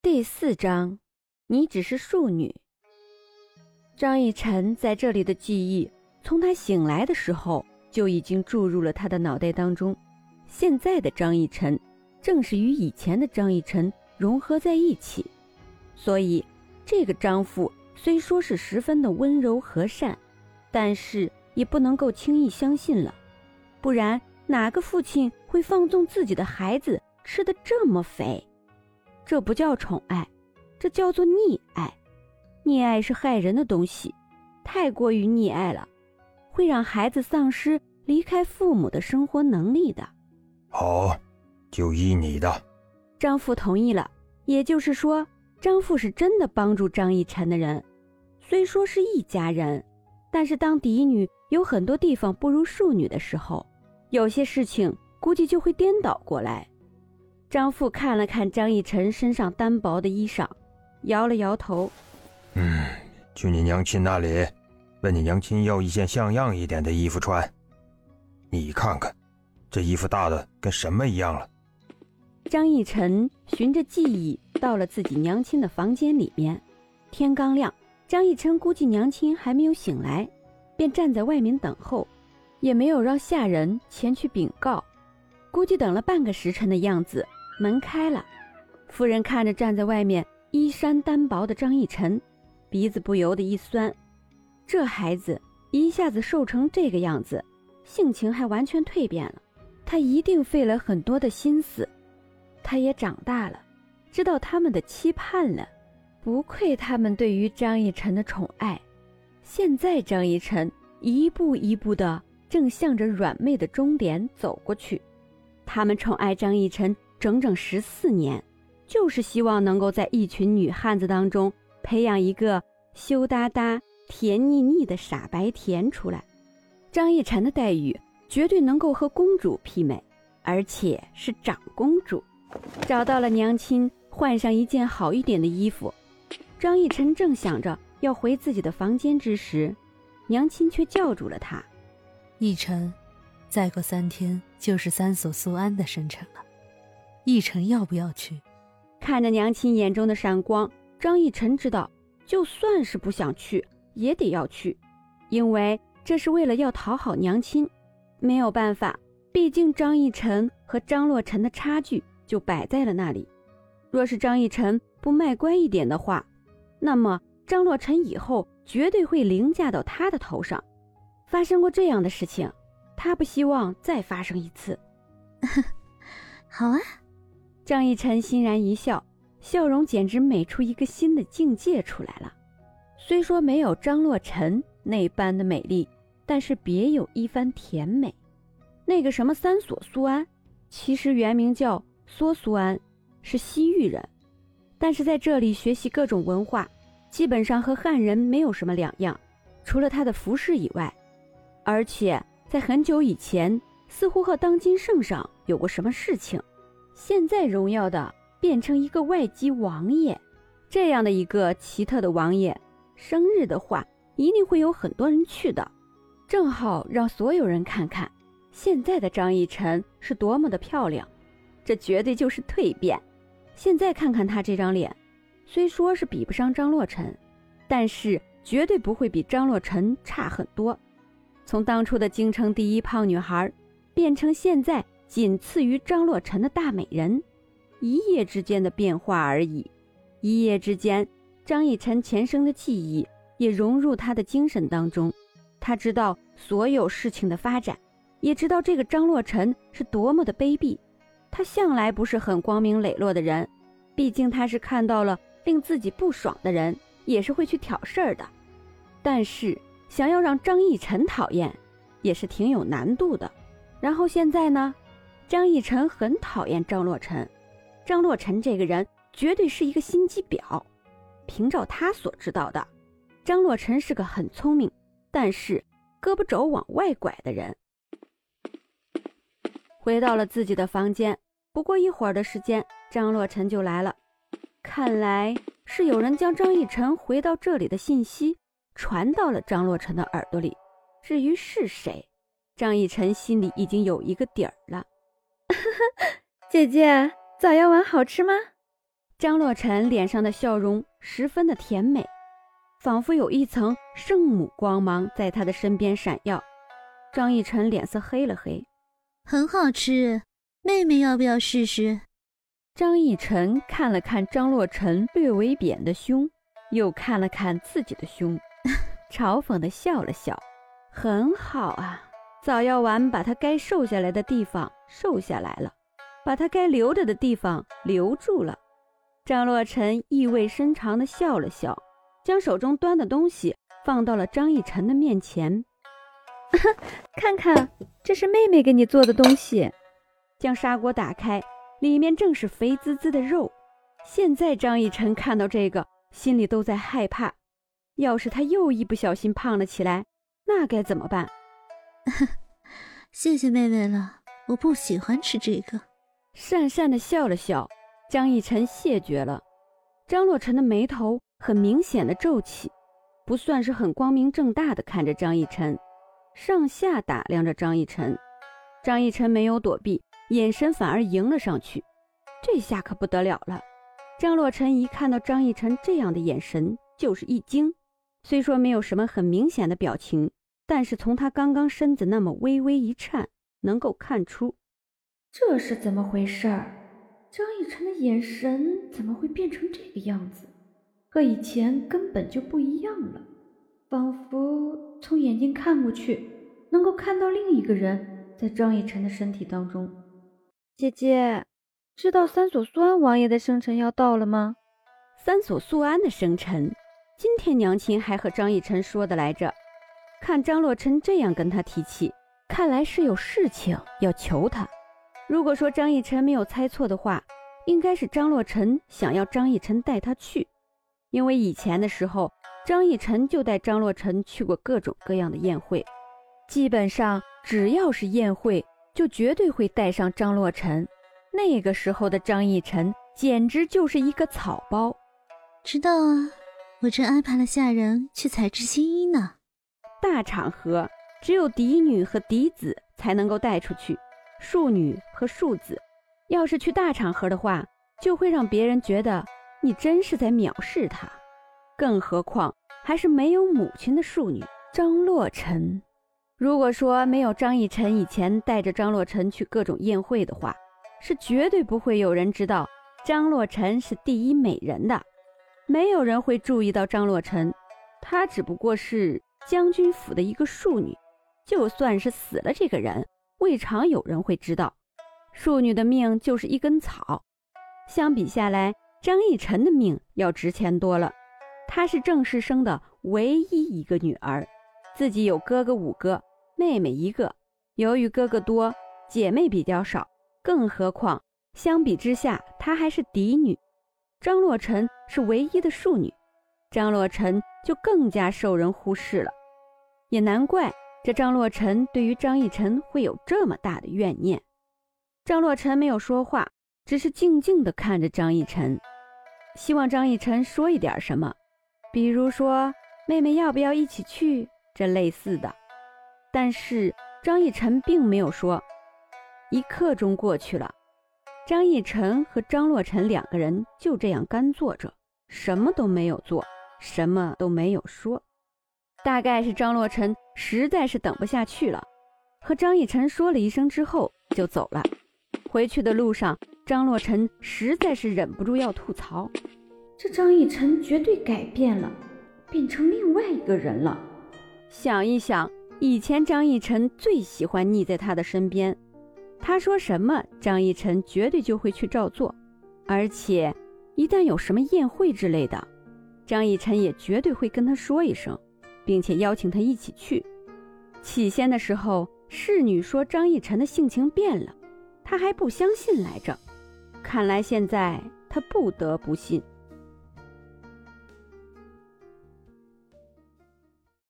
第四章，你只是庶女。张逸晨在这里的记忆，从他醒来的时候就已经注入了他的脑袋当中。现在的张逸晨，正是与以前的张逸晨融合在一起。所以，这个张父虽说是十分的温柔和善，但是也不能够轻易相信了。不然，哪个父亲会放纵自己的孩子吃的这么肥？这不叫宠爱，这叫做溺爱。溺爱是害人的东西，太过于溺爱了，会让孩子丧失离开父母的生活能力的。好，就依你的。张父同意了，也就是说，张父是真的帮助张逸晨的人。虽说是一家人，但是当嫡女有很多地方不如庶女的时候，有些事情估计就会颠倒过来。张父看了看张逸晨身上单薄的衣裳，摇了摇头：“嗯，去你娘亲那里，问你娘亲要一件像样一点的衣服穿。你看看，这衣服大的跟什么一样了？”张逸晨循着记忆到了自己娘亲的房间里面。天刚亮，张逸晨估计娘亲还没有醒来，便站在外面等候，也没有让下人前去禀告。估计等了半个时辰的样子。门开了，夫人看着站在外面衣衫单薄的张逸晨，鼻子不由得一酸。这孩子一下子瘦成这个样子，性情还完全蜕变了。他一定费了很多的心思。他也长大了，知道他们的期盼了。不愧他们对于张逸晨的宠爱。现在张逸晨一步一步的正向着软妹的终点走过去。他们宠爱张逸晨。整整十四年，就是希望能够在一群女汉子当中培养一个羞答答、甜腻腻的傻白甜出来。张逸晨的待遇绝对能够和公主媲美，而且是长公主。找到了娘亲，换上一件好一点的衣服。张逸晨正想着要回自己的房间之时，娘亲却叫住了他：“逸晨，再过三天就是三所苏安的生辰了。”逸晨要不要去？看着娘亲眼中的闪光，张逸晨知道，就算是不想去，也得要去，因为这是为了要讨好娘亲。没有办法，毕竟张逸晨和张洛尘的差距就摆在了那里。若是张逸晨不卖乖一点的话，那么张洛尘以后绝对会凌驾到他的头上。发生过这样的事情，他不希望再发生一次。好啊。张逸晨欣然一笑，笑容简直美出一个新的境界出来了。虽说没有张洛尘那般的美丽，但是别有一番甜美。那个什么三所苏安，其实原名叫梭苏安，是西域人，但是在这里学习各种文化，基本上和汉人没有什么两样，除了他的服饰以外。而且在很久以前，似乎和当今圣上有过什么事情。现在荣耀的变成一个外籍王爷，这样的一个奇特的王爷，生日的话一定会有很多人去的，正好让所有人看看现在的张逸晨是多么的漂亮，这绝对就是蜕变。现在看看他这张脸，虽说是比不上张洛尘，但是绝对不会比张洛尘差很多。从当初的京城第一胖女孩，变成现在。仅次于张洛尘的大美人，一夜之间的变化而已。一夜之间，张逸晨前生的记忆也融入他的精神当中。他知道所有事情的发展，也知道这个张洛尘是多么的卑鄙。他向来不是很光明磊落的人，毕竟他是看到了令自己不爽的人，也是会去挑事儿的。但是想要让张逸晨讨厌，也是挺有难度的。然后现在呢？张逸晨很讨厌张洛尘，张洛尘这个人绝对是一个心机婊。凭照他所知道的，张洛尘是个很聪明，但是胳膊肘往外拐的人。回到了自己的房间，不过一会儿的时间，张洛尘就来了。看来是有人将张逸晨回到这里的信息传到了张洛尘的耳朵里。至于是谁，张逸晨心里已经有一个底儿了。姐姐，早药丸好吃吗？张洛尘脸上的笑容十分的甜美，仿佛有一层圣母光芒在他的身边闪耀。张逸晨脸色黑了黑，很好吃，妹妹要不要试试？张逸晨看了看张洛尘略微扁的胸，又看了看自己的胸，嘲讽的笑了笑。很好啊，早药丸把他该瘦下来的地方瘦下来了，把他该留着的地方留住了。张洛尘意味深长地笑了笑，将手中端的东西放到了张逸晨的面前。看看，这是妹妹给你做的东西。将砂锅打开，里面正是肥滋滋的肉。现在张逸晨看到这个，心里都在害怕。要是他又一不小心胖了起来，那该怎么办？谢谢妹妹了，我不喜欢吃这个。讪讪的笑了笑。张逸晨谢绝了，张洛尘的眉头很明显的皱起，不算是很光明正大的看着张逸晨，上下打量着张逸晨。张逸晨没有躲避，眼神反而迎了上去。这下可不得了了，张洛尘一看到张逸晨这样的眼神，就是一惊。虽说没有什么很明显的表情，但是从他刚刚身子那么微微一颤，能够看出这是怎么回事儿。张逸晨的眼神怎么会变成这个样子？和以前根本就不一样了，仿佛从眼睛看过去，能够看到另一个人在张逸晨的身体当中。姐姐，知道三所素安王爷的生辰要到了吗？三所素安的生辰，今天娘亲还和张逸晨说的来着。看张洛尘这样跟他提起，看来是有事情要求他。如果说张逸晨没有猜错的话，应该是张洛尘想要张逸晨带他去，因为以前的时候，张逸晨就带张洛尘去过各种各样的宴会，基本上只要是宴会，就绝对会带上张洛尘。那个时候的张逸晨简直就是一个草包。知道啊，我正安排了下人去采制新衣呢。大场合只有嫡女和嫡子才能够带出去。庶女和庶子，要是去大场合的话，就会让别人觉得你真是在藐视她。更何况还是没有母亲的庶女张洛尘。如果说没有张逸晨以前带着张洛尘去各种宴会的话，是绝对不会有人知道张洛尘是第一美人的。没有人会注意到张洛尘，她只不过是将军府的一个庶女。就算是死了这个人。未尝有人会知道，庶女的命就是一根草。相比下来，张逸晨的命要值钱多了。她是郑世生的唯一一个女儿，自己有哥哥五个，妹妹一个。由于哥哥多，姐妹比较少，更何况相比之下，她还是嫡女。张洛尘是唯一的庶女，张洛尘就更加受人忽视了。也难怪。这张洛尘对于张逸晨会有这么大的怨念。张洛尘没有说话，只是静静地看着张逸晨，希望张逸晨说一点什么，比如说妹妹要不要一起去这类似的。但是张逸晨并没有说。一刻钟过去了，张逸晨和张洛尘两个人就这样干坐着，什么都没有做，什么都没有说。大概是张洛尘实在是等不下去了，和张逸晨说了一声之后就走了。回去的路上，张洛尘实在是忍不住要吐槽：这张逸晨绝对改变了，变成另外一个人了。想一想，以前张逸晨最喜欢腻在他的身边，他说什么，张逸晨绝对就会去照做，而且一旦有什么宴会之类的，张逸晨也绝对会跟他说一声。并且邀请他一起去。起先的时候，侍女说张逸晨的性情变了，他还不相信来着。看来现在他不得不信。